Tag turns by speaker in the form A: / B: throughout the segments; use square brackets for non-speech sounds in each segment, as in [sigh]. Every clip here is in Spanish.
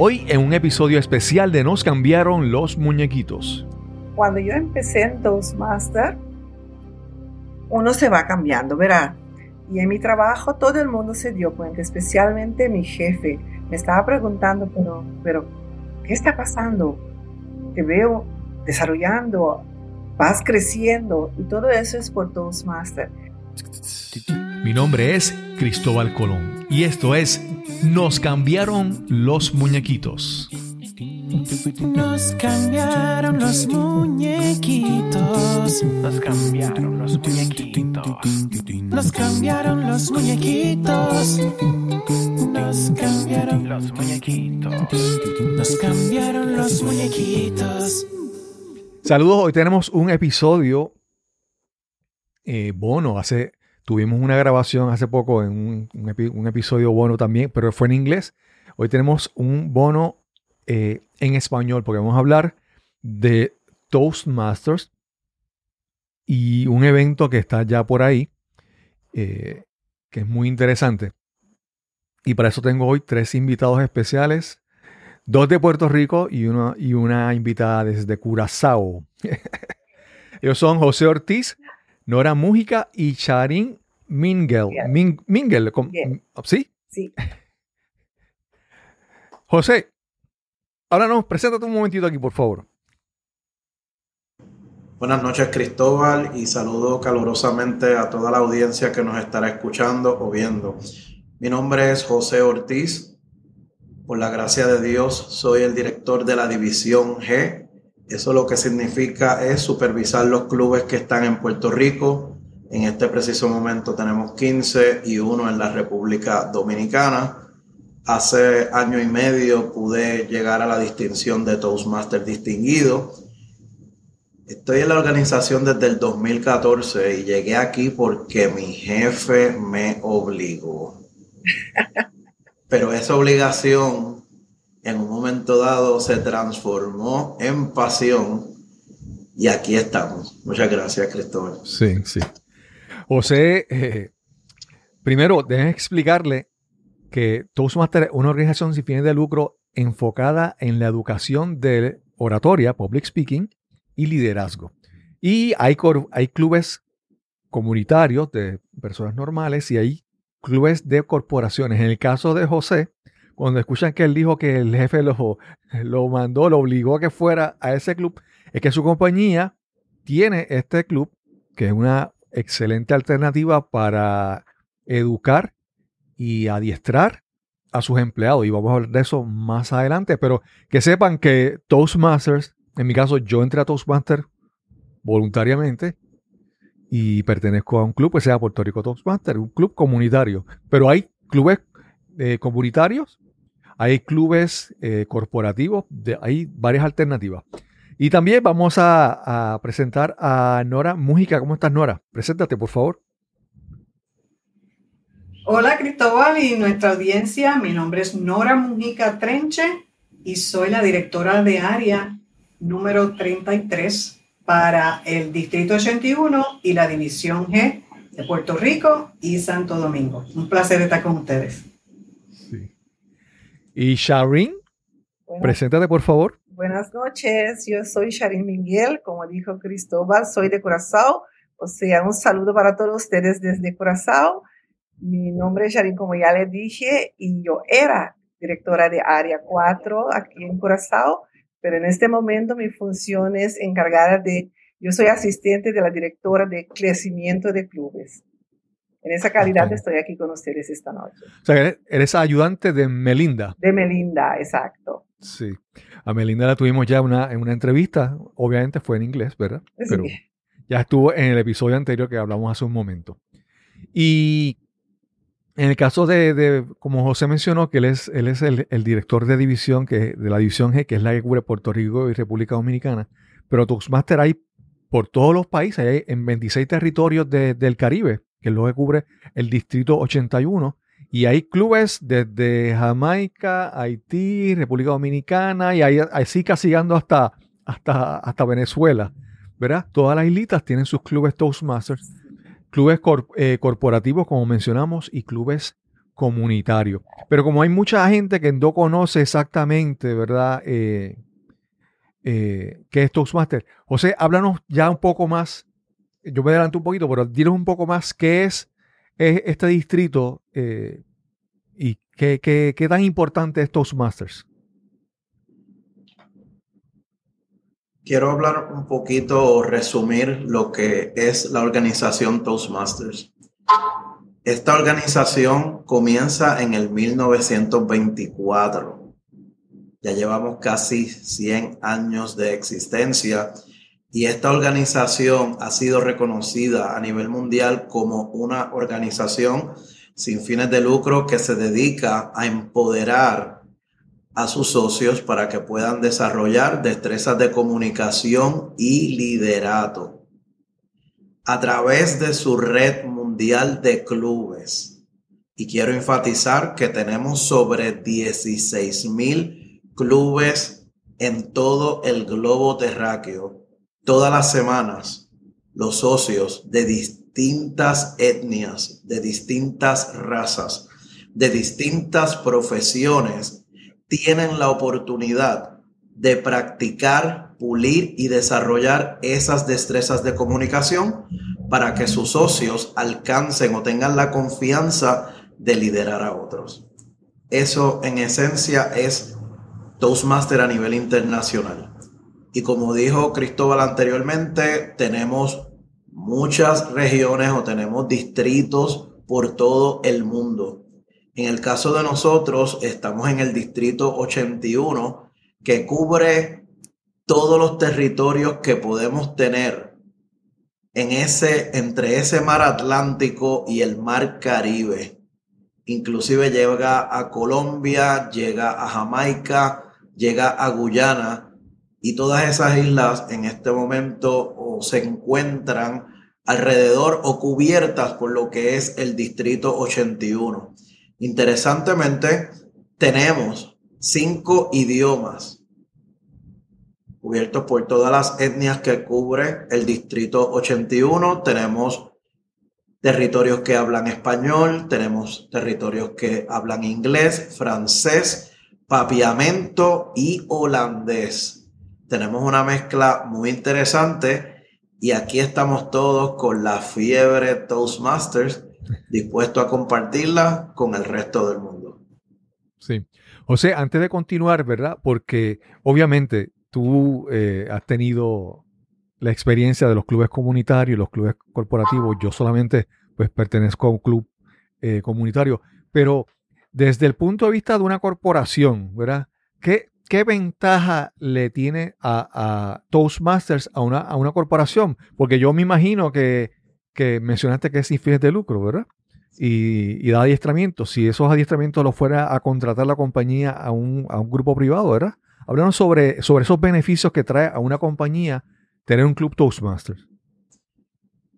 A: Hoy en un episodio especial de Nos cambiaron los muñequitos.
B: Cuando yo empecé en Toastmaster, uno se va cambiando, ¿verdad? Y en mi trabajo todo el mundo se dio cuenta, especialmente mi jefe. Me estaba preguntando, pero, pero ¿qué está pasando? Te veo desarrollando, vas creciendo y todo eso es por Toastmaster.
A: Mi nombre es Cristóbal Colón y esto es Nos cambiaron los muñequitos.
C: Nos cambiaron los muñequitos.
D: Nos cambiaron los muñequitos.
C: Nos cambiaron los muñequitos. Nos cambiaron
D: los muñequitos.
C: Nos cambiaron los muñequitos.
A: Saludos, hoy tenemos un episodio eh, bono. Hace, tuvimos una grabación hace poco en un, un, epi, un, episodio bono también, pero fue en inglés. Hoy tenemos un bono eh, en español porque vamos a hablar de Toastmasters y un evento que está ya por ahí, eh, que es muy interesante. Y para eso tengo hoy tres invitados especiales, dos de Puerto Rico y una, y una invitada desde Curazao. [laughs] Ellos son José Ortiz, Nora Mújica y Charín Mingel.
B: Yeah.
A: Mingel,
B: Yeah.
A: ¿sí?
B: Sí.
A: José, ahora nos preséntate un momentito aquí, por favor.
E: Buenas noches, Cristóbal, y saludo calurosamente a toda la audiencia que nos estará escuchando o viendo. Mi nombre es José Ortiz. Por la gracia de Dios, soy el director de la División G. Eso lo que significa es supervisar los clubes que están en Puerto Rico. En este preciso momento tenemos 15 y uno en la República Dominicana. Hace año y medio pude llegar a la distinción de Toastmaster distinguido. Estoy en la organización desde el 2014 y llegué aquí porque mi jefe me obligó. [laughs] Pero esa obligación en un momento dado se transformó en pasión y aquí estamos. Muchas gracias, Cristóbal.
A: Sí, sí. José, eh, primero, déjenme explicarle que Toastmaster es una organización sin fines de lucro enfocada en la educación de oratoria, public speaking y liderazgo. Y hay clubes comunitarios de personas normales y hay clubes de corporaciones. En el caso de José, cuando escuchan que él dijo que el jefe lo, lo mandó, lo obligó a que fuera a ese club, es que su compañía tiene este club, que es una excelente alternativa para educar y adiestrar a sus empleados. Y vamos a hablar de eso más adelante, pero que sepan que Toastmasters, en mi caso yo entré a Toastmasters voluntariamente y pertenezco a un club que se llama Puerto Rico Toastmasters, un club comunitario. Pero hay clubes eh, comunitarios, hay clubes eh, corporativos, hay varias alternativas. Y también vamos a, a, presentar a Nora Mújica. ¿Cómo estás, Nora? Preséntate, por favor.
F: Hola, Cristóbal y nuestra audiencia. Mi nombre es Nora Mújica Trenche y soy la directora de área número 33 para el Distrito 81 y la División G de Puerto Rico y Santo Domingo. Un placer estar con ustedes.
A: Y Sharin, bueno. preséntate, por favor.
B: Buenas noches, yo soy Sharin Miguel, como dijo Cristóbal, soy de Curazao, o sea, un saludo para todos ustedes desde Curazao. Mi nombre es Sharin, como ya les dije, y yo era directora de Área 4 aquí en Curazao, pero en este momento mi función es encargada de, yo soy asistente de la directora de crecimiento de clubes. En esa calidad okay. estoy aquí con ustedes esta noche.
A: O sea, eres, eres ayudante de Melinda.
B: De Melinda, exacto.
A: Sí. A Melinda la tuvimos ya una, en una entrevista, obviamente fue en inglés, ¿verdad?
B: Sí.
A: Pero ya estuvo en el episodio anterior que hablamos hace un momento. Y en el caso de, de como José mencionó, que él es, él es el, el, director de división, que, de la división G, que es la que cubre Puerto Rico y República Dominicana, pero Toastmaster hay por todos los países, hay en 26 territorios de, del Caribe, que es lo que cubre el Distrito 81, y hay clubes desde Jamaica, Haití, República Dominicana, y ahí así casi llegando hasta, hasta, hasta Venezuela, ¿verdad? Todas las islitas tienen sus clubes Toastmasters, clubes eh, corporativos, como mencionamos, y clubes comunitario. Pero como hay mucha gente que no conoce exactamente, ¿verdad? Eh, eh, ¿Qué es Toastmaster? José, háblanos ya un poco más. Yo me adelanto un poquito, pero dinos un poco más qué es, es este distrito eh, y qué, qué tan importante es Toastmasters.
E: Quiero hablar un poquito o resumir lo que es la organización Toastmasters. Esta organización comienza en el 1924. Ya llevamos casi 100 años de existencia y esta organización ha sido reconocida a nivel mundial como una organización sin fines de lucro que se dedica a empoderar a sus socios para que puedan desarrollar destrezas de comunicación y liderato a través de su red mundial de clubes. Y quiero enfatizar que tenemos sobre 16 mil clubes en todo el globo terráqueo. Todas las semanas, los socios de distintas etnias, de distintas razas, de distintas profesiones, tienen la oportunidad de practicar, pulir y desarrollar esas destrezas de comunicación para que sus socios alcancen o tengan la confianza de liderar a otros. Eso en esencia es Toastmaster a nivel internacional. Y como dijo Cristóbal anteriormente, tenemos muchas regiones o tenemos distritos por todo el mundo. En el caso de nosotros, estamos en el distrito 81, que cubre todos los territorios que podemos tener en ese, entre ese mar Atlántico y el mar Caribe. Inclusive llega a Colombia, llega a Jamaica, llega a Guyana y todas esas islas en este momento se encuentran alrededor o cubiertas por lo que es el distrito 81. Interesantemente, tenemos cinco idiomas cubiertos por todas las etnias que cubre el distrito 81. Tenemos territorios que hablan español, tenemos territorios que hablan inglés, francés, papiamento y holandés. Tenemos una mezcla muy interesante y aquí estamos todos con la fiebre Toastmasters dispuestos a compartirla con el resto del mundo.
A: Sí. José, antes de continuar, ¿verdad? Porque obviamente tú eh, has tenido la experiencia de los clubes comunitarios, los clubes corporativos. Yo solamente pues pertenezco a un club eh, comunitario, pero desde el punto de vista de una corporación, ¿verdad? ¿Qué, qué ventaja le tiene a, Toastmasters a una, a una corporación? Porque yo me imagino que, que mencionaste que es sin fines de lucro, ¿verdad? Y, y, da adiestramiento. Si esos adiestramientos los fuera a contratar la compañía a un, a un grupo privado, ¿verdad? Háblanos sobre, sobre esos beneficios que trae a una compañía tener un club Toastmasters.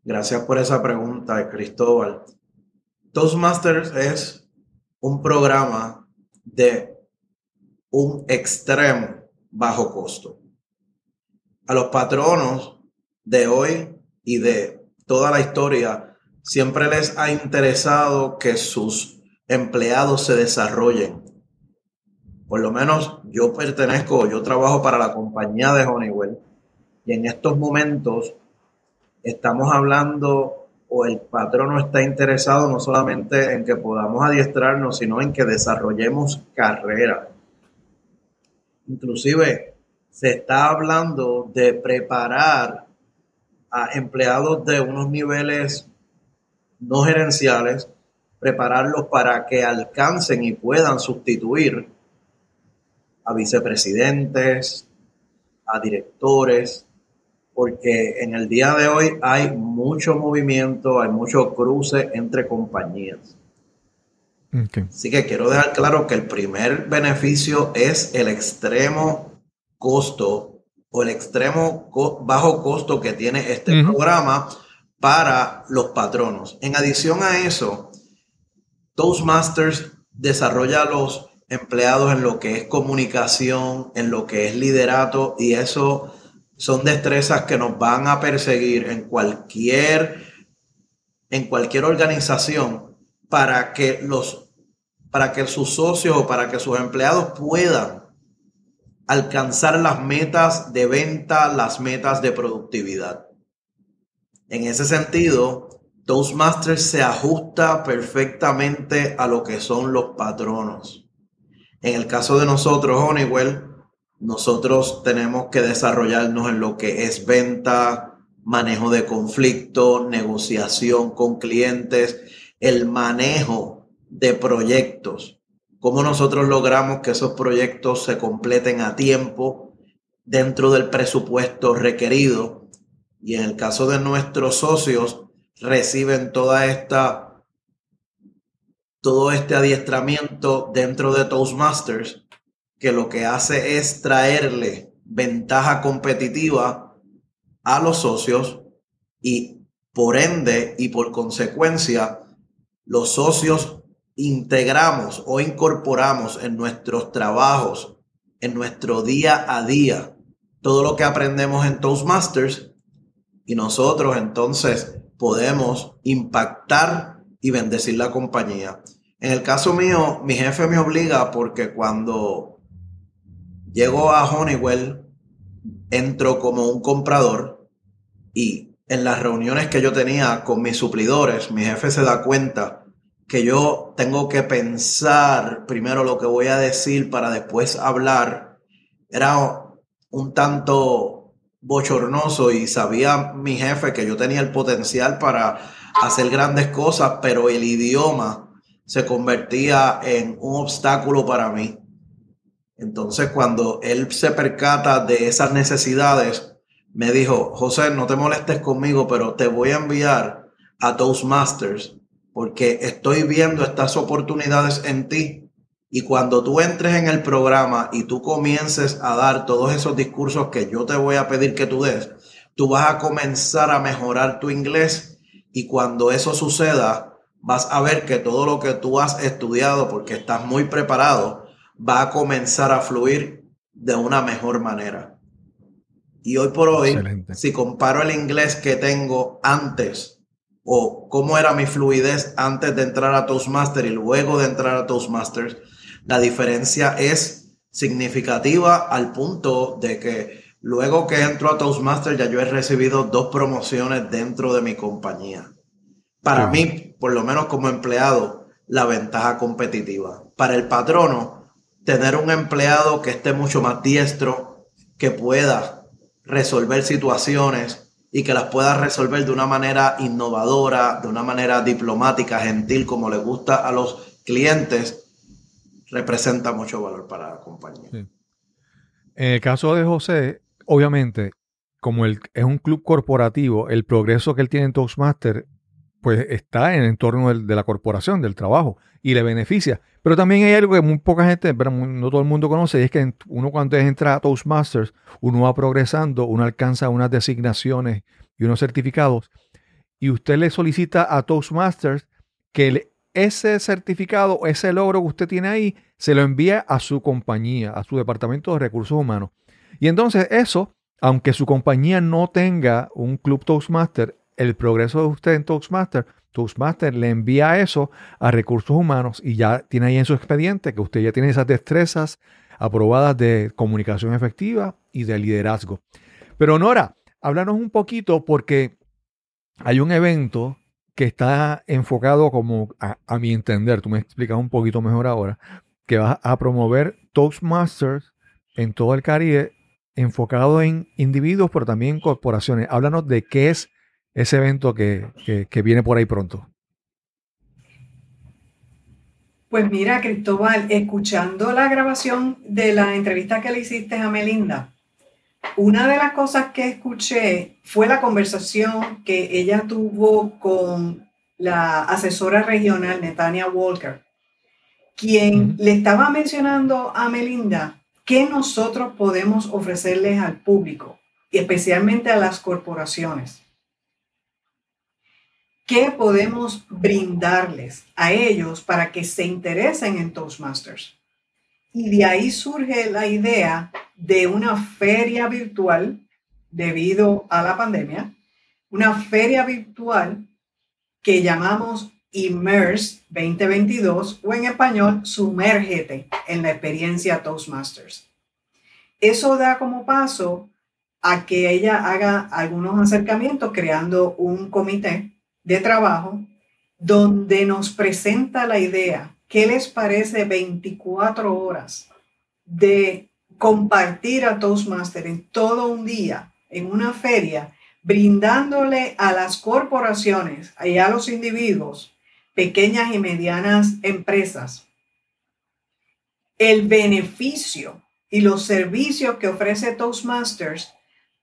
E: Gracias por esa pregunta, Cristóbal. Toastmasters es un programa de un extremo bajo costo. A los patronos de hoy y de toda la historia siempre les ha interesado que sus empleados se desarrollen, por lo menos yo pertenezco, yo trabajo para la compañía de Honeywell y en estos momentos estamos hablando o el patrono está interesado no solamente en que podamos adiestrarnos, sino en que desarrollemos carrera. Inclusive se está hablando de preparar a empleados de unos niveles no gerenciales, prepararlos para que alcancen y puedan sustituir a vicepresidentes, a directores, porque en el día de hoy hay mucho movimiento, hay mucho cruce entre compañías. Así que quiero dejar claro que el primer beneficio es el extremo costo o el extremo bajo costo que tiene este programa para los patronos. En adición a eso, Toastmasters desarrolla los empleados en lo que es comunicación, en lo que es liderato, y eso son destrezas que nos van a perseguir en cualquier, en cualquier organización para que los para que sus socios o para que sus empleados puedan alcanzar las metas de venta, las metas de productividad. En ese sentido, Toastmasters se ajusta perfectamente a lo que son los patronos. En el caso de nosotros, Honeywell, nosotros tenemos que desarrollarnos en lo que es venta, manejo de conflicto, negociación con clientes, el manejo de proyectos. Cómo nosotros logramos que esos proyectos se completen a tiempo dentro del presupuesto requerido. Y en el caso de nuestros socios, reciben toda esta todo este adiestramiento dentro de Toastmasters que lo que hace es traerle ventaja competitiva a los socios y por ende y por consecuencia los socios integramos o incorporamos en nuestros trabajos, en nuestro día a día, todo lo que aprendemos en Toastmasters y nosotros entonces podemos impactar y bendecir la compañía. En el caso mío, mi jefe me obliga porque cuando llego a Honeywell, entro como un comprador y en las reuniones que yo tenía con mis suplidores, mi jefe se da cuenta que yo tengo que pensar primero lo que voy a decir para después hablar. Era un tanto bochornoso y sabía mi jefe que yo tenía el potencial para hacer grandes cosas, pero el idioma se convertía en un obstáculo para mí. Entonces, cuando él se percata de esas necesidades, me dijo, José, no te molestes conmigo, pero te voy a enviar a Toastmasters porque estoy viendo estas oportunidades en ti. Y cuando tú entres en el programa y tú comiences a dar todos esos discursos que yo te voy a pedir que tú des, tú vas a comenzar a mejorar tu inglés y cuando eso suceda, vas a ver que todo lo que tú has estudiado, porque estás muy preparado, va a comenzar a fluir de una mejor manera. Y hoy por hoy, si comparo el inglés que tengo antes o cómo era mi fluidez antes de entrar a Toastmasters y luego de entrar a Toastmasters, la diferencia es significativa al punto de que luego que entro a Toastmasters ya yo he recibido dos promociones dentro de mi compañía. Para mí, por lo menos como empleado, la ventaja competitiva. Para el patrono, tener un empleado que esté mucho más diestro, que pueda resolver situaciones y que las pueda resolver de una manera innovadora, de una manera diplomática, gentil, como le gusta a los clientes, representa mucho valor para la compañía.
A: En el caso de José, obviamente, como él es un club corporativo, el progreso que él tiene en Toastmaster pues está en el entorno de la corporación, del trabajo, y le beneficia. Pero también hay algo que muy poca gente, pero no todo el mundo conoce, y es que uno cuando entra a Toastmasters, uno va progresando, uno alcanza unas designaciones y unos certificados, y usted le solicita a Toastmasters que ese certificado, ese logro que usted tiene ahí, se lo envía a su compañía, a su departamento de recursos humanos. Y entonces eso, aunque su compañía no tenga un club Toastmaster, el progreso de usted en Toastmaster, Toastmaster le envía eso a recursos humanos y ya tiene ahí en su expediente que usted ya tiene esas destrezas aprobadas de comunicación efectiva y de liderazgo. Pero Nora, háblanos un poquito porque hay un evento que está enfocado como a, mi entender, tú me explicas un poquito mejor ahora, que va a promover Toastmasters en todo el Caribe enfocado en individuos, pero también en corporaciones. Háblanos de qué es ese evento que, viene por ahí pronto?
F: Pues mira, Cristóbal, escuchando la grabación de la entrevista que le hiciste a Melinda, una de las cosas que escuché fue la conversación que ella tuvo con la asesora regional Netania Walker, quien le estaba mencionando a Melinda qué nosotros podemos ofrecerles al público y especialmente a las corporaciones. ¿Qué podemos brindarles a ellos para que se interesen en Toastmasters? Y de ahí surge la idea de una feria virtual debido a la pandemia, una feria virtual que llamamos Immerse 2022 o en español, sumérgete en la experiencia Toastmasters. Eso da como paso a que ella haga algunos acercamientos creando un comité de trabajo donde nos presenta la idea, ¿qué les parece 24 horas de compartir a Toastmaster en todo un día, en una feria, brindándole a las corporaciones y a los individuos, pequeñas y medianas empresas, el beneficio y los servicios que ofrece Toastmasters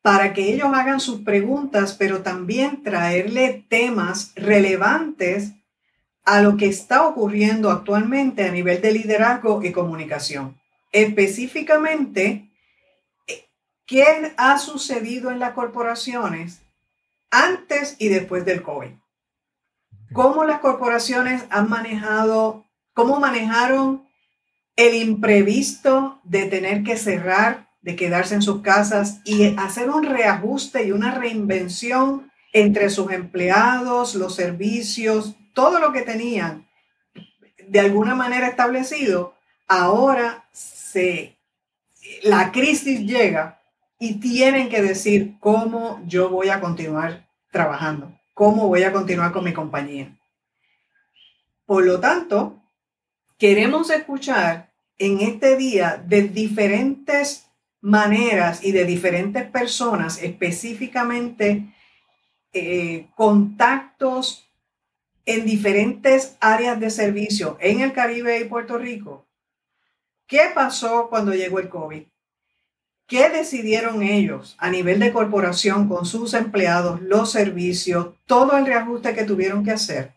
F: para que ellos hagan sus preguntas, pero también traerle temas relevantes a lo que está ocurriendo actualmente a nivel de liderazgo y comunicación. Específicamente, ¿qué ha sucedido en las corporaciones antes y después del COVID? ¿Cómo las corporaciones han manejado, cómo manejaron el imprevisto de tener que cerrar de quedarse en sus casas y hacer un reajuste y una reinvención entre sus empleados, los servicios, todo lo que tenían de alguna manera establecido, ahora se, la crisis llega y tienen que decir cómo yo voy a continuar trabajando, cómo voy a continuar con mi compañía. Por lo tanto, queremos escuchar en este día de diferentes maneras y de diferentes personas, específicamente eh, contactos en diferentes áreas de servicio en el Caribe y Puerto Rico. ¿Qué pasó cuando llegó el COVID? ¿Qué decidieron ellos a nivel de corporación con sus empleados, los servicios, todo el reajuste que tuvieron que hacer?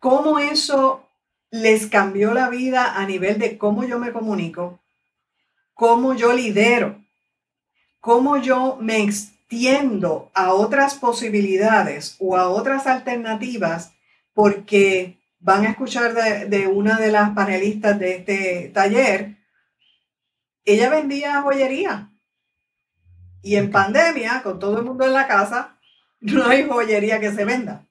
F: ¿Cómo eso les cambió la vida a nivel de cómo yo me comunico, cómo yo lidero, cómo yo me extiendo a otras posibilidades o a otras alternativas, porque van a escuchar de, una de las panelistas de este taller, ella vendía joyería. Y en pandemia, con todo el mundo en la casa, [laughs] no hay joyería que se venda.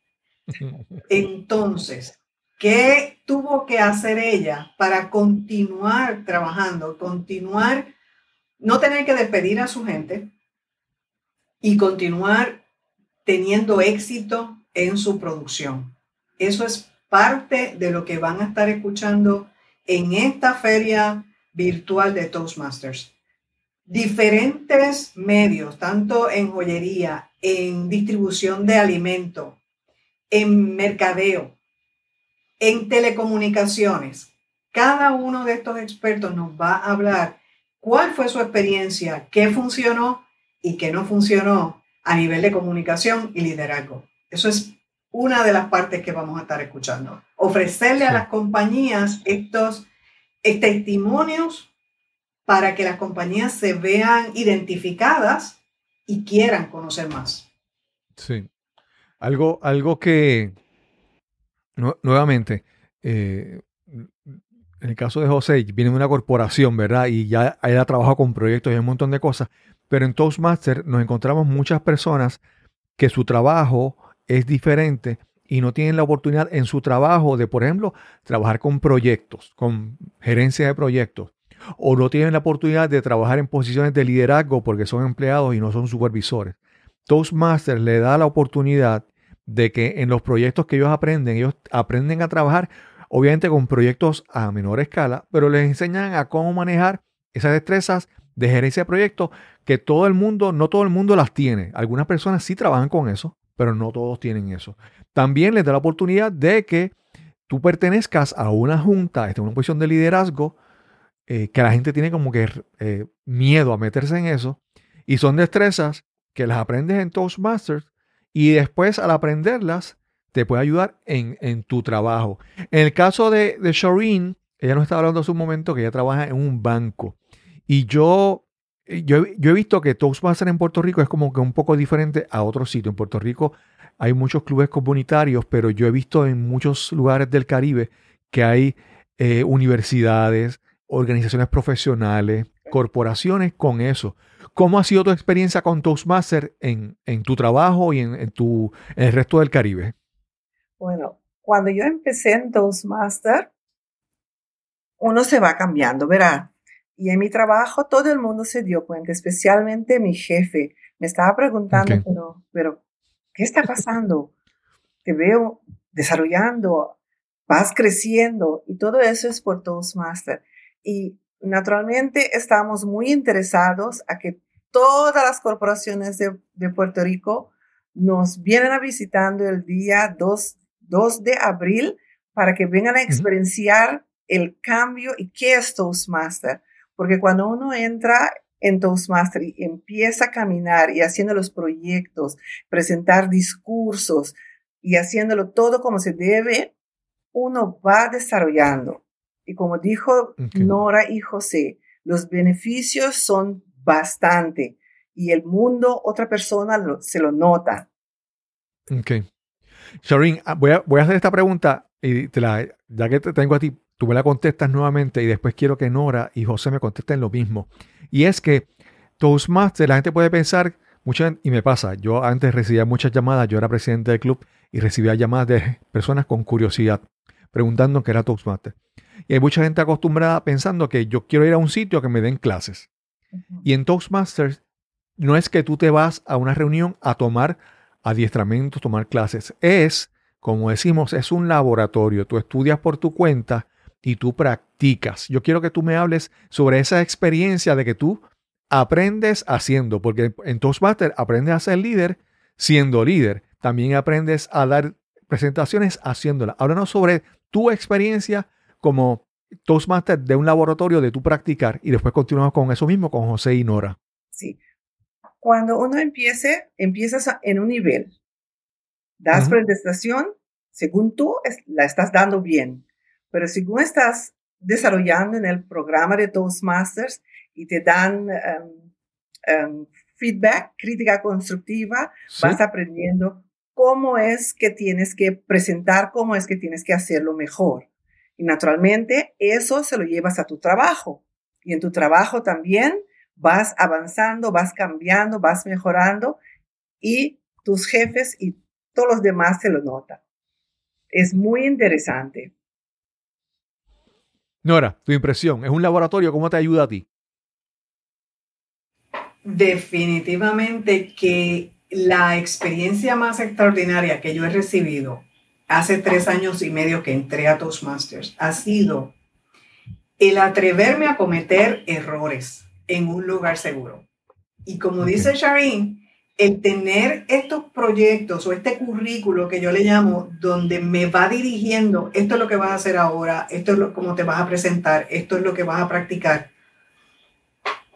F: [laughs] Entonces, ¿Qué tuvo que hacer ella para continuar trabajando, continuar, no tener que despedir a su gente y continuar teniendo éxito en su producción? Eso es parte de lo que van a estar escuchando en esta feria virtual de Toastmasters. Diferentes medios, tanto en joyería, en distribución de alimento, en mercadeo, en telecomunicaciones, cada uno de estos expertos nos va a hablar cuál fue su experiencia, qué funcionó y qué no funcionó a nivel de comunicación y liderazgo. Eso es una de las partes que vamos a estar escuchando. Ofrecerle a las compañías estos testimonios para que las compañías se vean identificadas y quieran conocer más.
A: Sí. Algo, algo que, nuevamente, eh, en el caso de José, viene de una corporación, ¿verdad? Y ya él ha trabajado con proyectos y un montón de cosas. Pero en Toastmaster nos encontramos muchas personas que su trabajo es diferente y no tienen la oportunidad en su trabajo de, por ejemplo, trabajar con proyectos, con gerencia de proyectos. O no tienen la oportunidad de trabajar en posiciones de liderazgo porque son empleados y no son supervisores. Toastmaster le da la oportunidad de que en los proyectos que ellos aprenden, ellos aprenden a trabajar, obviamente con proyectos a menor escala, pero les enseñan a cómo manejar esas destrezas de gerencia de proyectos que todo el mundo, no todo el mundo las tiene. Algunas personas sí trabajan con eso, pero no todos tienen eso. También les da la oportunidad de que tú pertenezcas a una junta, en una posición de liderazgo, eh, que la gente tiene como que eh, miedo a meterse en eso, y son destrezas que las aprendes en Toastmasters y después al aprenderlas te puede ayudar en, tu trabajo. En el caso de, de Shoreen, ella nos estaba hablando hace un momento que ella trabaja en un banco. Y yo, yo, yo he visto que Toastmasters en Puerto Rico es como que un poco diferente a otros sitios. En Puerto Rico hay muchos clubes comunitarios, pero yo he visto en muchos lugares del Caribe que hay eh, universidades, organizaciones profesionales, corporaciones con eso. ¿Cómo ha sido tu experiencia con Toastmaster en, en tu trabajo y en, tu, en el resto del Caribe?
B: Bueno, Cuando yo empecé en Toastmaster, uno se va cambiando, ¿verdad? Y en mi trabajo todo el mundo se dio cuenta, especialmente mi jefe. Me estaba preguntando, pero, pero, ¿qué está pasando? Te veo desarrollando, vas creciendo y todo eso es por Toastmaster. Y naturalmente estamos muy interesados a que todas las corporaciones de, de Puerto Rico nos vienen a visitando el día 2, 2 de abril para que vengan a experienciar el cambio y qué es Toastmaster. Porque cuando uno entra en Toastmaster y empieza a caminar y haciendo los proyectos, presentar discursos y haciéndolo todo como se debe, uno va desarrollando. Y como dijo. Nora y José, los beneficios son bastante y el mundo, otra persona lo- se lo nota.
A: Ok. Shireen, ah, voy a, voy a hacer esta pregunta y te la, ya que te tengo a ti, tú me la contestas nuevamente y después quiero que Nora y José me contesten lo mismo. Y es que Toastmaster, la gente puede pensar, mucha, y me pasa, yo antes recibía muchas llamadas, yo era presidente del club y recibía llamadas de personas con curiosidad preguntando qué era Toastmaster. Y hay mucha gente acostumbrada pensando que yo quiero ir a un sitio que me den clases. Y en Toastmasters no es que tú te vas a una reunión a tomar adiestramientos, tomar clases. Es, como decimos, es un laboratorio. Tú estudias por tu cuenta y tú practicas. Yo quiero que tú me hables sobre esa experiencia de que tú aprendes haciendo, porque en Toastmasters aprendes a ser líder siendo líder. También aprendes a dar presentaciones haciéndolas. Háblanos sobre tu experiencia como Toastmaster de un laboratorio de tu practicar y después continuamos con eso mismo con José y Nora.
B: Sí. Cuando uno empiece, empiezas en un nivel. Das
A: Ujú.
B: presentación, según tú es- la estás dando bien. Pero según estás desarrollando en el programa de Toastmasters y te dan em, em, feedback, crítica constructiva,
A: ¿Sí?
B: vas aprendiendo cómo es que tienes que presentar, cómo es que tienes que hacerlo mejor. Y naturalmente eso se lo llevas a tu trabajo. Y en tu trabajo también vas avanzando, vas cambiando, vas mejorando y tus jefes y todos los demás se lo notan. Es muy interesante.
A: Nora, tu impresión, es un laboratorio, ¿cómo te ayuda a ti?
F: Definitivamente que la experiencia más extraordinaria que yo he recibido hace tres años y medio que entré a Toastmasters ha sido el atreverme a cometer errores en un lugar seguro. Y como dice Shireen, el tener estos proyectos o este currículo que yo le llamo, donde me va dirigiendo, esto es lo que vas a hacer ahora, esto es lo, cómo te vas a presentar, esto es lo que vas a practicar.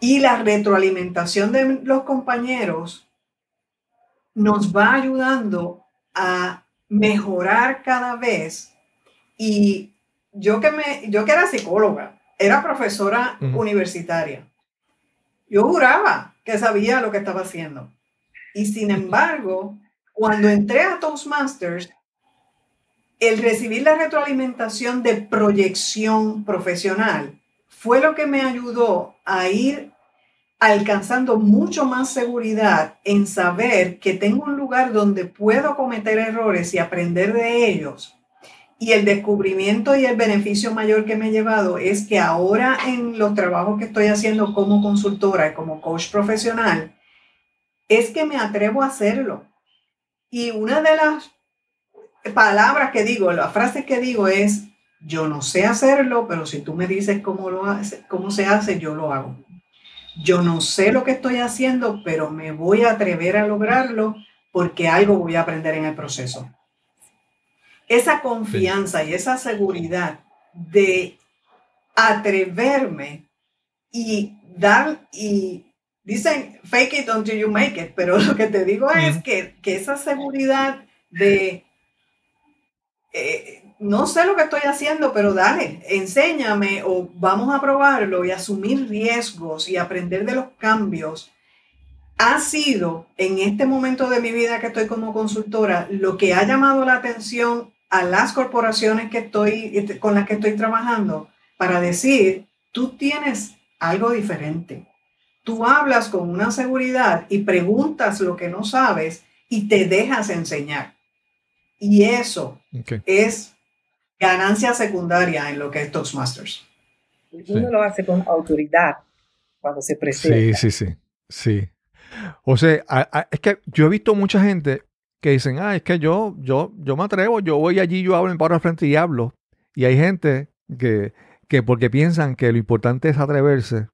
F: Y la retroalimentación de los compañeros nos va ayudando a mejorar cada vez. Y yo que, me, yo que era psicóloga, era profesora universitaria, yo juraba que sabía lo que estaba haciendo. Y sin embargo, cuando entré a Toastmasters, el recibir la retroalimentación de proyección profesional fue lo que me ayudó a ir alcanzando mucho más seguridad en saber que tengo un lugar donde puedo cometer errores y aprender de ellos. Y el descubrimiento y el beneficio mayor que me he llevado es que ahora en los trabajos que estoy haciendo como consultora y como coach profesional, es que me atrevo a hacerlo. Y una de las palabras que digo, las frases que digo es, yo no sé hacerlo, pero si tú me dices cómo, lo hace, cómo se hace, yo lo hago. Yo no sé lo que estoy haciendo, pero me voy a atrever a lograrlo porque algo voy a aprender en el proceso. Esa confianza y esa seguridad de atreverme y dar y dicen fake it until you make it, pero [laughs] lo que te digo es que, que esa seguridad de eh, no sé lo que estoy haciendo, pero dale, enséñame o vamos a probarlo y asumir riesgos y aprender de los cambios ha sido en este momento de mi vida que estoy como consultora lo que ha llamado la atención a las corporaciones que estoy este, con las que estoy trabajando para decir, tú tienes algo diferente. Tú hablas con una seguridad y preguntas lo que no sabes y te dejas enseñar. Y eso es ganancia secundaria en lo que es Toastmasters.
B: Uno lo hace con autoridad cuando se
A: Sí,
B: presenta.
A: sí, sí. Sí. O sea, a- a- es que yo he visto mucha gente que dicen, ah, es que yo, yo, yo me atrevo, yo voy allí, yo hablo en paro al frente y hablo. Y hay gente que, que porque piensan que lo importante es atreverse,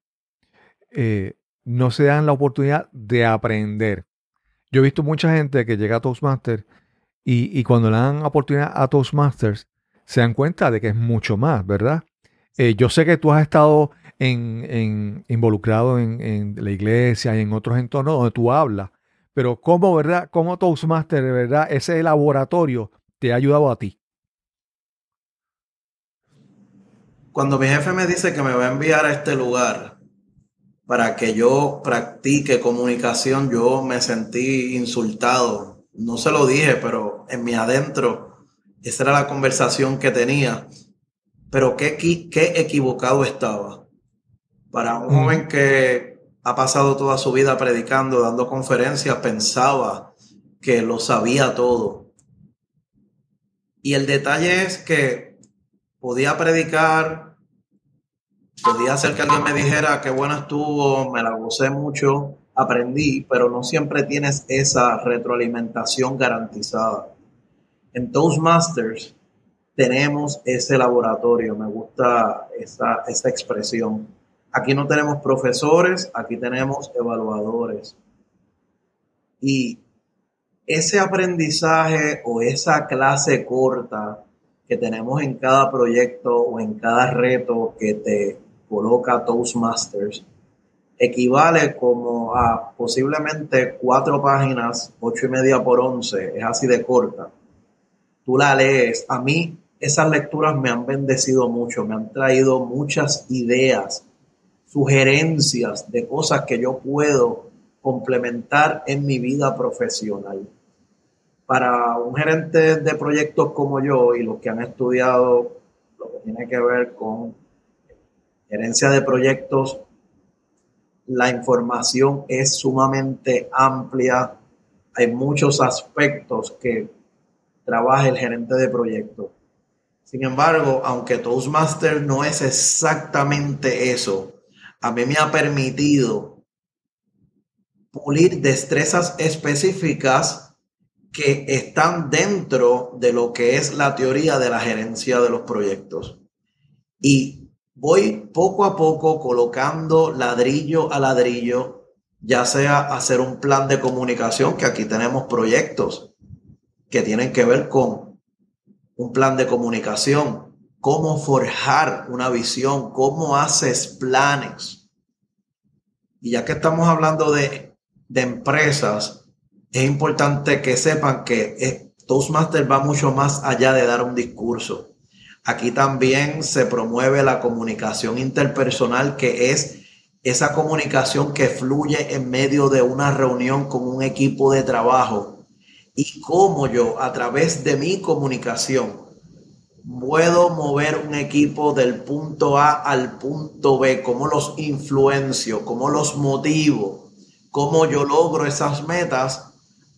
A: eh, no se dan la oportunidad de aprender. Yo he visto mucha gente que llega a Toastmasters y, y cuando le dan oportunidad a Toastmasters, se dan cuenta de que es mucho más, ¿verdad? Eh, yo sé que tú has estado en, en- involucrado en, en la iglesia y en otros entornos donde tú hablas, pero ¿cómo, verdad? ¿Cómo Toastmaster, verdad, ese laboratorio te ha ayudado a ti?
E: Cuando mi jefe me dice que me va a enviar a este lugar para que yo practique comunicación, yo me sentí insultado. No se lo dije, pero en mi adentro, esa era la conversación que tenía. Pero qué, qué equivocado estaba. Para un joven que ha pasado toda su vida predicando, dando conferencias, pensaba que lo sabía todo. Y el detalle es que podía predicar, podía hacer que alguien me dijera qué buena estuvo, me la gocé mucho, aprendí, pero no siempre tienes esa retroalimentación garantizada. En Toastmasters tenemos ese laboratorio, me gusta esa, esa expresión. Aquí no tenemos profesores, aquí tenemos evaluadores. Y ese aprendizaje o esa clase corta que tenemos en cada proyecto o en cada reto que te coloca Toastmasters equivale como a posiblemente cuatro páginas, ocho y media por once, es así de corta. Tú la lees. A mí esas lecturas me han bendecido mucho, me han traído muchas ideas, sugerencias de cosas que yo puedo complementar en mi vida profesional para un gerente de proyectos como yo y los que han estudiado lo que tiene que ver con gerencia de proyectos, la información es sumamente amplia. Hay muchos aspectos que trabaja el gerente de proyectos. Sin embargo, aunque Toastmaster no es exactamente eso, a mí me ha permitido pulir destrezas específicas que están dentro de lo que es la teoría de la gerencia de los proyectos. Y voy poco a poco colocando ladrillo a ladrillo, ya sea hacer un plan de comunicación, que aquí tenemos proyectos que tienen que ver con un plan de comunicación, cómo forjar una visión, cómo haces planes. Y ya que estamos hablando de, de empresas, es importante que sepan que eh, Toastmaster va mucho más allá de dar un discurso. Aquí también se promueve la comunicación interpersonal, que es esa comunicación que fluye en medio de una reunión con un equipo de trabajo y cómo yo a través de mi comunicación puedo mover un equipo del punto A al punto B, cómo los influencio, cómo los motivo, cómo yo logro esas metas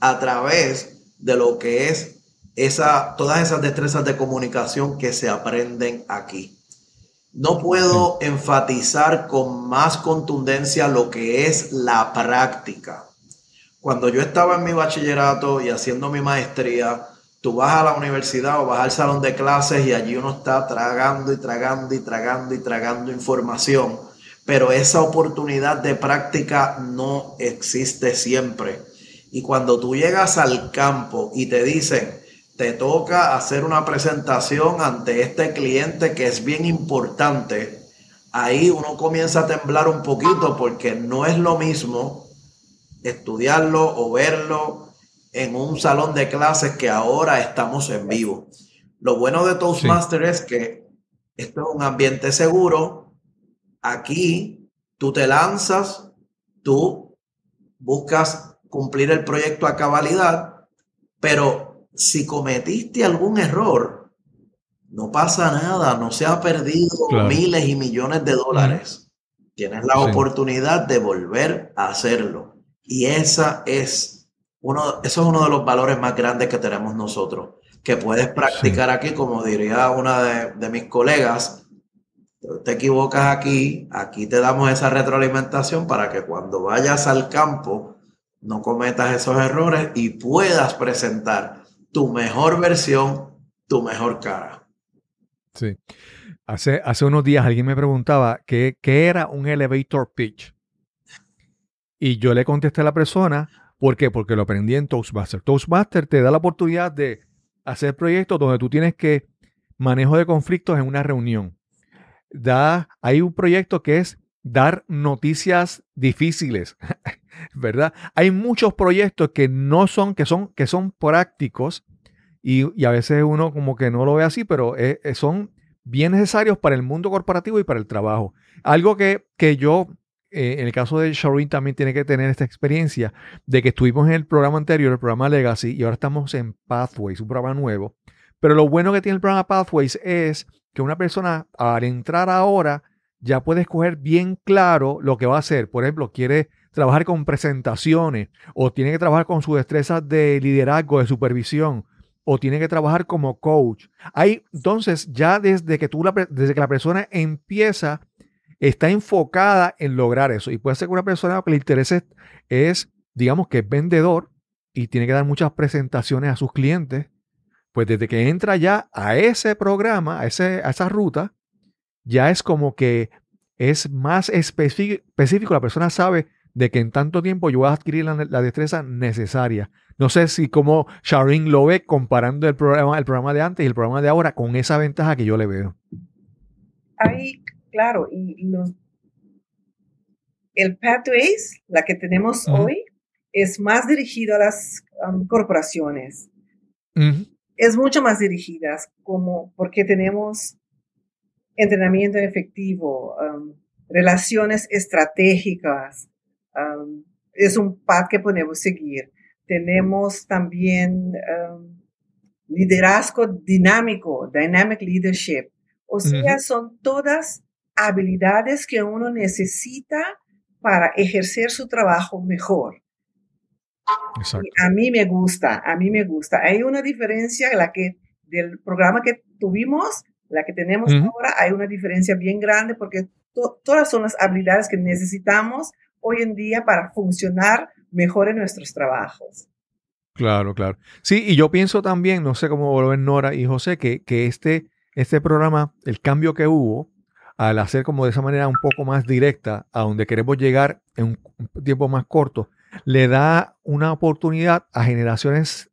E: a través de lo que es esa, todas esas destrezas de comunicación que se aprenden aquí. No puedo enfatizar con más contundencia lo que es la práctica. Cuando yo estaba en mi bachillerato y haciendo mi maestría, tú vas a la universidad o vas al salón de clases y allí uno está tragando y tragando y tragando y tragando información, pero esa oportunidad de práctica no existe siempre. Y cuando tú llegas al campo y te dicen, te toca hacer una presentación ante este cliente que es bien importante, ahí uno comienza a temblar un poquito porque no es lo mismo estudiarlo o verlo en un salón de clases que ahora estamos en vivo. Lo bueno de Toastmaster es que esto es un ambiente seguro. Aquí tú te lanzas, tú buscas cumplir el proyecto a cabalidad, pero si cometiste algún error, no pasa nada, no se ha perdido
A: Claro.
E: miles y millones de dólares. Tienes la
A: Sí.
E: oportunidad de volver a hacerlo. Y esa es uno, eso es uno de los valores más grandes que tenemos nosotros. que puedes practicar aquí, como diría una de, de mis colegas, te equivocas aquí, aquí te damos esa retroalimentación para que cuando vayas al campo no cometas esos errores y puedas presentar tu mejor versión, tu mejor cara.
A: Sí. Hace, hace unos días alguien me preguntaba qué, qué era un elevator pitch. Y yo le contesté a la persona, ¿por qué? Porque lo aprendí en Toastmaster. Toastmaster te da la oportunidad de hacer proyectos donde tú tienes que manejo de conflictos en una reunión. Da, hay un proyecto que es dar noticias difíciles, [laughs] ¿verdad? Hay muchos proyectos que no son, que son, que son prácticos y, a veces uno como que no lo ve así, pero eh, eh, son bien necesarios para el mundo corporativo y para el trabajo. Algo que, que yo, eh, en el caso de Shireen también tiene que tener esta experiencia de que estuvimos en el programa anterior, el programa Legacy, y ahora estamos en Pathways, un programa nuevo. Pero lo bueno que tiene el programa Pathways es que una persona al entrar ahora ya puede escoger bien claro lo que va a hacer. Por ejemplo, quiere trabajar con presentaciones o tiene que trabajar con sus destrezas de liderazgo, de supervisión o tiene que trabajar como coach. Hay, entonces, ya desde que, tú la, desde que la persona empieza, está enfocada en lograr eso. Y puede ser que una persona que le interese es, digamos que es vendedor y tiene que dar muchas presentaciones a sus clientes. Pues desde que entra ya a ese programa, a, ese, a esa ruta, ya es como que es más específico. La persona sabe de que en tanto tiempo yo voy a adquirir la, la destreza necesaria. No sé si como Sharin lo ve comparando el programa, el programa de antes y el programa de ahora con esa ventaja que yo le veo.
B: Ahí, claro, y los, el Pathways, la que tenemos hoy, es más dirigido a las um, corporaciones. Es mucho más dirigidas, como porque tenemos entrenamiento efectivo, um, relaciones estratégicas. um, es un path que podemos seguir. Tenemos también liderazgo dinámico, dynamic leadership. O sea, son todas habilidades que uno necesita para ejercer su trabajo mejor.
A: Exacto.
B: A mí me gusta, a mí me gusta. Hay una diferencia, la que del programa que tuvimos, la que tenemos ahora, hay una diferencia bien grande porque to- todas son las habilidades que necesitamos hoy en día para funcionar mejor en nuestros trabajos.
A: Claro, claro. Sí, y yo pienso también, no sé cómo lo ven Nora y José, que, que este, este programa, el cambio que hubo, al hacer como de esa manera un poco más directa a donde queremos llegar en un, tiempo más corto, le da una oportunidad a generaciones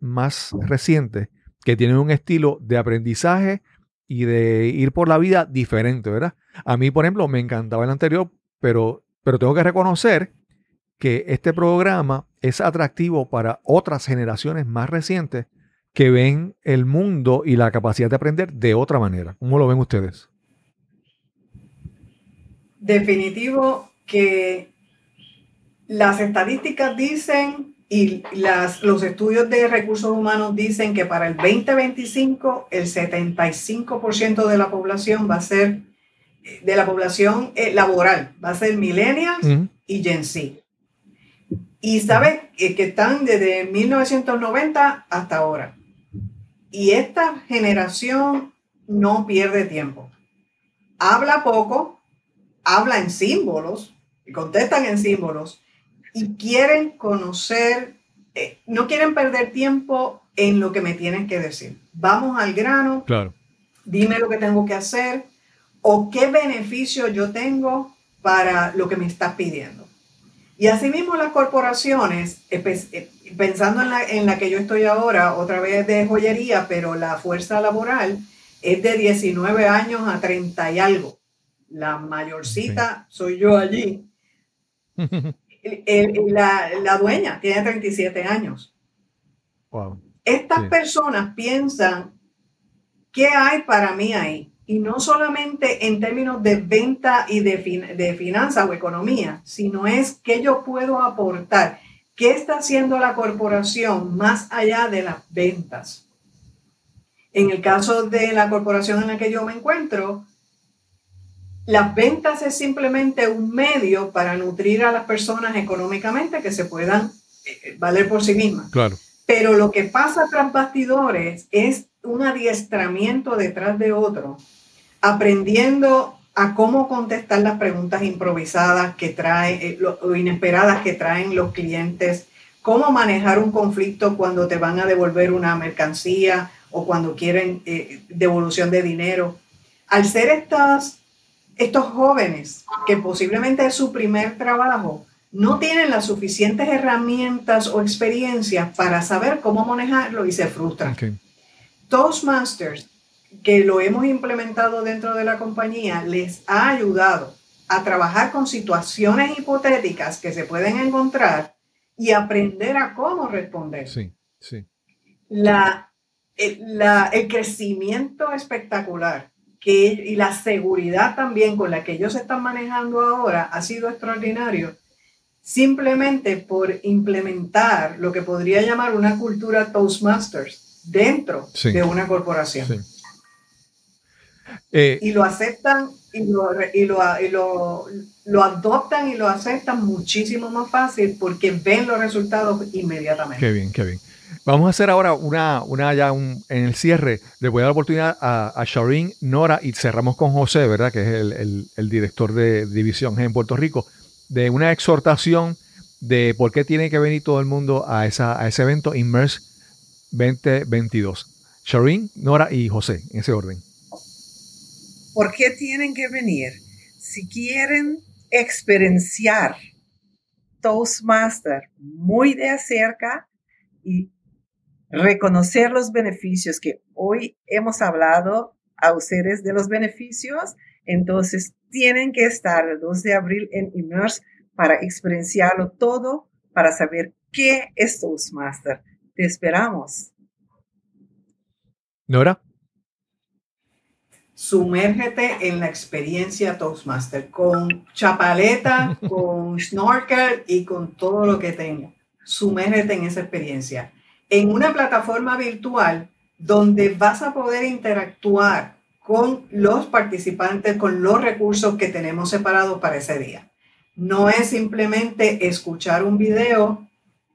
A: más recientes que tienen un estilo de aprendizaje y de ir por la vida diferente, ¿verdad? A mí, por ejemplo, me encantaba el anterior, pero, pero tengo que reconocer que este programa es atractivo para otras generaciones más recientes que ven el mundo y la capacidad de aprender de otra manera. ¿Cómo lo ven ustedes?
F: Definitivo que las estadísticas dicen y las, los estudios de recursos humanos dicen que para el 2025 el 75% de la población va a ser, de la población eh, laboral, va a ser millennials y Gen Z. Y saben que que están desde 1990 hasta ahora. Y esta generación no pierde tiempo. Habla poco, habla en símbolos, y contestan en símbolos, y quieren conocer, eh, no quieren perder tiempo en lo que me tienen que decir. Vamos al grano,
A: Claro.
F: dime lo que tengo que hacer o qué beneficio yo tengo para lo que me estás pidiendo. Y asimismo las corporaciones, eh, pensando en la, en la que yo estoy ahora, otra vez de joyería, pero la fuerza laboral es de 19 años a 30 y algo. La mayorcita soy yo allí. [laughs] La, la dueña tiene 37 años.
A: wow.
F: Estas
A: Sí.
F: personas piensan qué hay para mí ahí. Y no solamente en términos de venta y de, fin- de finanzas o economía, sino es qué yo puedo aportar. ¿Qué está haciendo la corporación más allá de las ventas? En el caso de la corporación en la que yo me encuentro, las ventas es simplemente un medio para nutrir a las personas económicamente que se puedan eh, valer por sí mismas
A: Claro.
F: Pero lo que pasa tras bastidores es un adiestramiento detrás de otro, aprendiendo a cómo contestar las preguntas improvisadas que trae, eh, o inesperadas que traen los clientes, cómo manejar un conflicto cuando te van a devolver una mercancía o cuando quieren eh, devolución de dinero. Al ser estas, estos jóvenes, que posiblemente es su primer trabajo, no tienen las suficientes herramientas o experiencias para saber cómo manejarlo y se frustran.
A: Ok.
F: Toastmasters, que lo hemos implementado dentro de la compañía, les ha ayudado a trabajar con situaciones hipotéticas que se pueden encontrar y aprender a cómo responder.
A: Sí, sí.
F: La, el, la- el crecimiento espectacular que, y la seguridad también con la que ellos están manejando ahora ha sido extraordinario simplemente por implementar lo que podría llamar una cultura Toastmasters dentro
A: Sí.
F: de una corporación
A: sí. Eh,
F: y lo aceptan y lo, y lo, y lo, lo adoptan y lo aceptan muchísimo más fácil porque ven los resultados inmediatamente.
A: Qué bien, qué bien. Vamos a hacer ahora una, una ya un- en el cierre. Le voy a dar la oportunidad a, a Nora y cerramos con José, ¿verdad? Que es el, el- director de división en Puerto Rico, de una exhortación de por qué tiene que venir todo el mundo a, esa, a ese evento Immerse 2022. Shireen, Nora y José, en ese orden.
B: ¿Por qué tienen que venir? Si quieren experienciar Toastmaster muy de cerca y reconocer los beneficios que hoy hemos hablado a ustedes de los beneficios, entonces tienen que estar el 2 de abril en Immerse para experienciarlo todo, para saber qué es Toastmaster. Te esperamos.
A: Nora.
F: Sumérgete en la experiencia Toastmaster con chapaleta, [laughs] con snorkel y con todo lo que tenga. Sumérgete en esa experiencia. En una plataforma virtual donde vas a poder interactuar con los participantes, con los recursos que tenemos separados para ese día. No es simplemente escuchar un video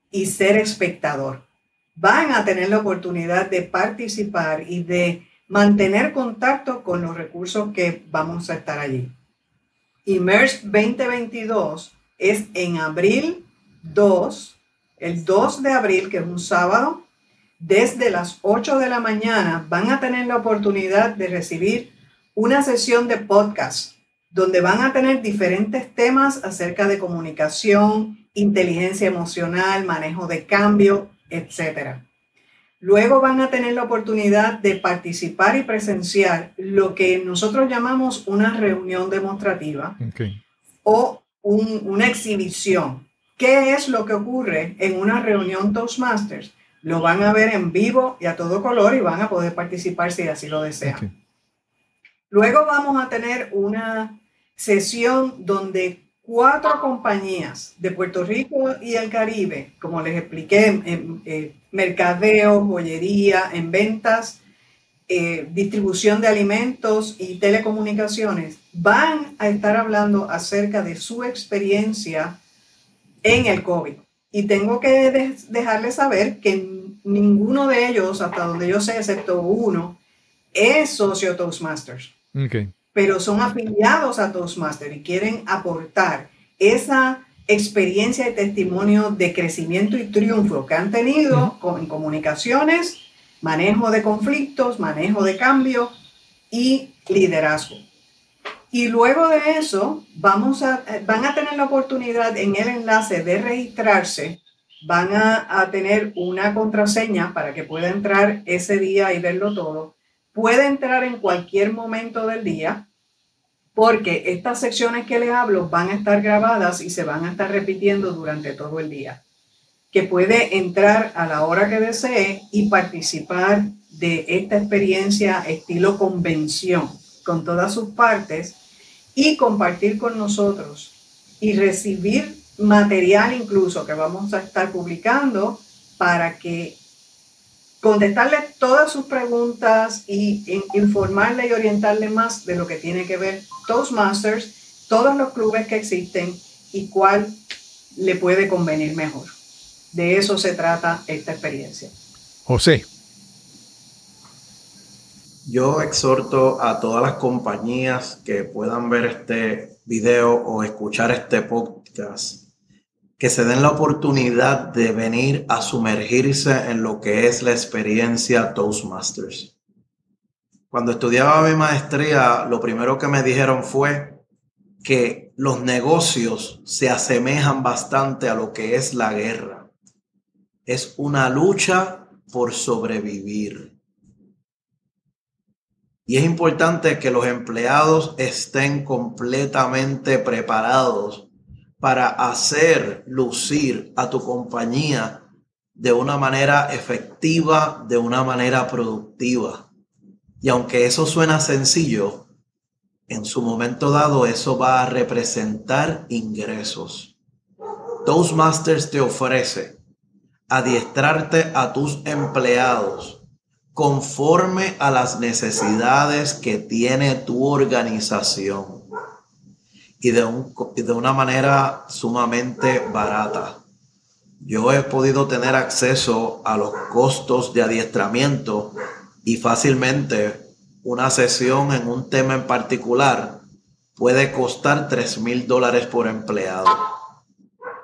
F: y ser espectador. Van a tener la oportunidad de participar y de mantener contacto con los recursos que vamos a estar allí. Immerse 2022 es en abril 2, el 2 de abril, que es un sábado, desde las 8 de la mañana van a tener la oportunidad de recibir una sesión de podcast donde van a tener diferentes temas acerca de comunicación, inteligencia emocional, manejo de cambio, etc. Luego van a tener la oportunidad de participar y presenciar lo que nosotros llamamos una reunión demostrativa o un- una exhibición. ¿Qué es lo que ocurre en una reunión Toastmasters? Lo van a ver en vivo y a todo color y van a poder participar si así lo desean. Luego vamos a tener una sesión donde cuatro compañías de Puerto Rico y el Caribe, como les expliqué, en, en, eh, mercadeo, joyería, en ventas, eh, distribución de alimentos y telecomunicaciones, van a estar hablando acerca de su experiencia en el COVID. Y tengo que de- dejarles saber que ninguno de ellos, hasta donde yo sé, excepto uno, es socio Toastmasters
A: Ok.
F: pero son afiliados a Toastmaster y quieren aportar esa experiencia y testimonio de crecimiento y triunfo que han tenido con- en comunicaciones, manejo de conflictos, manejo de cambio y liderazgo. Y luego de eso, vamos a, eh, van a tener la oportunidad en el enlace de registrarse, van a, tener una contraseña para que pueda entrar ese día y verlo todo. Puede entrar en cualquier momento del día, porque estas secciones que les hablo van a estar grabadas y se van a estar repitiendo durante todo el día. Que puede entrar a la hora que desee y participar de esta experiencia estilo convención con todas sus partes y compartir con nosotros y recibir material incluso que vamos a estar publicando para que contestarle todas sus preguntas y in- informarle y orientarle más de lo que tiene que ver Toastmasters, todos los clubes que existen y cuál le puede convenir mejor. De eso se trata esta experiencia.
A: José,
E: Yo exhorto a todas las compañías que puedan ver este video o escuchar este podcast que se den la oportunidad de venir a sumergirse en lo que es la experiencia Toastmasters. Cuando estudiaba mi maestría, lo primero que me dijeron fue que los negocios se asemejan bastante a lo que es la guerra. Es una lucha por sobrevivir. Y es importante que los empleados estén completamente preparados para hacer lucir a tu compañía de una manera efectiva, de una manera productiva. Y aunque eso suena sencillo, en su momento dado eso va a representar ingresos. Toastmasters te ofrece adiestrarte a tus empleados conforme a las necesidades que tiene tu organización y de, un, de una manera sumamente barata. Yo he podido tener acceso a los costos de adiestramiento y fácilmente una sesión en un tema en particular puede costar 3 mil dólares por empleado.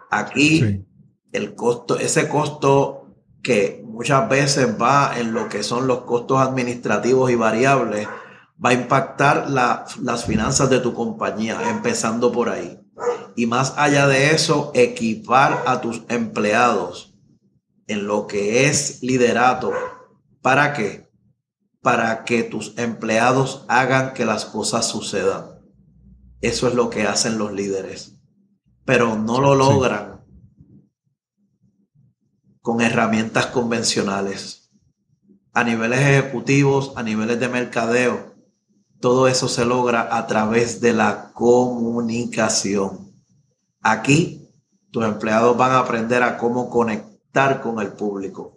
E: Aquí
A: Sí.
E: el costo, ese costo que muchas veces va en lo que son los costos administrativos y variables, va a impactar la- las finanzas de tu compañía, empezando por ahí. Y más allá de eso, equipar a tus empleados en lo que es liderato. ¿Para qué? Para que tus empleados hagan que las cosas sucedan. Eso es lo que hacen los líderes. Pero no lo logran con herramientas convencionales. A niveles ejecutivos, a niveles de mercadeo, todo eso se logra a través de la comunicación. Aquí, tus empleados van a aprender a cómo conectar con el público,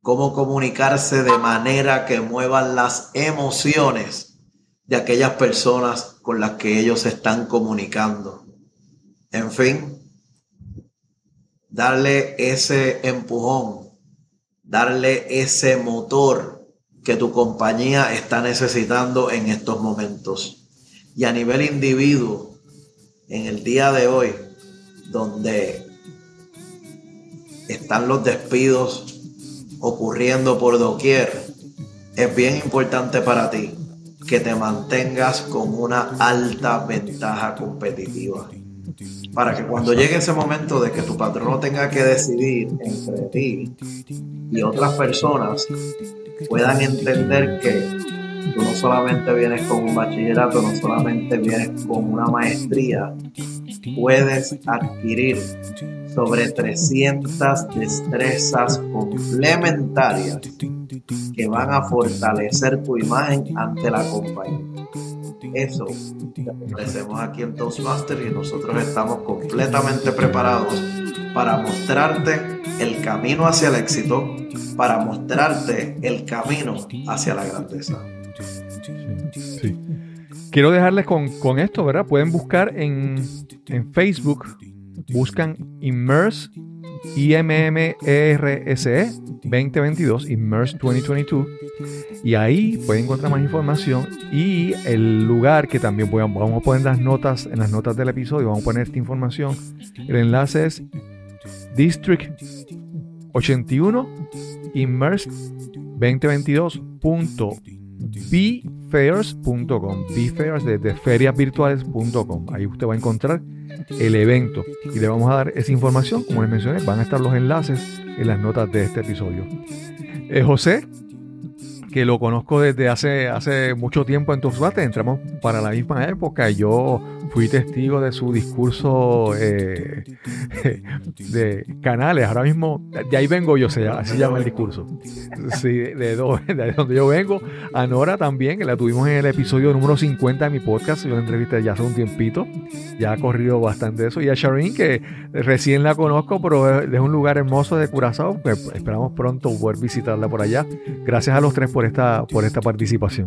E: cómo comunicarse de manera que muevan las emociones de aquellas personas con las que ellos están comunicando. En fin, darle ese empujón, darle ese motor que tu compañía está necesitando en estos momentos. Y a nivel individuo, en el día de hoy, donde están los despidos ocurriendo por doquier, es bien importante para ti que te mantengas con una alta ventaja competitiva para que cuando llegue ese momento de que tu patrono tenga que decidir entre ti y otras personas, puedan entender que tú no solamente vienes con un bachillerato, no solamente vienes con una maestría, puedes adquirir sobre 300 destrezas complementarias que van a fortalecer tu imagen ante la compañía. Eso te ofrecemos aquí en Toastmasters y nosotros estamos completamente preparados para mostrarte el camino hacia el éxito, para mostrarte el camino hacia la grandeza.
A: Quiero dejarles con, con esto, ¿verdad? Pueden buscar en, en Facebook, buscan Immerse, I-M-M-E-R-S-E 2022, Immerse 2022, y ahí pueden encontrar más información y el lugar que también vamos a poner las notas, en las notas del episodio, vamos a poner esta información. El enlace es District 81 Immerse 2022.bfairs.com bfairs de feriasvirtuales.com ahí usted va a encontrar el evento y le vamos a dar esa información. Como les mencioné van a estar los enlaces en las notas de este episodio. Eh, José que lo conozco desde hace, hace mucho tiempo en Toastmasters, entramos para la misma época. Y yo fui testigo de su discurso eh, [laughs] de canales. Ahora mismo, de ahí vengo yo, se llama- llama el discurso. Sí, de, do- [laughs] de donde yo vengo. A Nora también, que la tuvimos en el episodio número 50 de mi podcast. Yo la entrevisté ya hace un tiempito. Ya ha corrido bastante eso. Y a Shireen, que recién la conozco, pero es un lugar hermoso de Curazao. esperamos pronto poder visitarla por allá. Gracias a los tres por esta, por esta participación.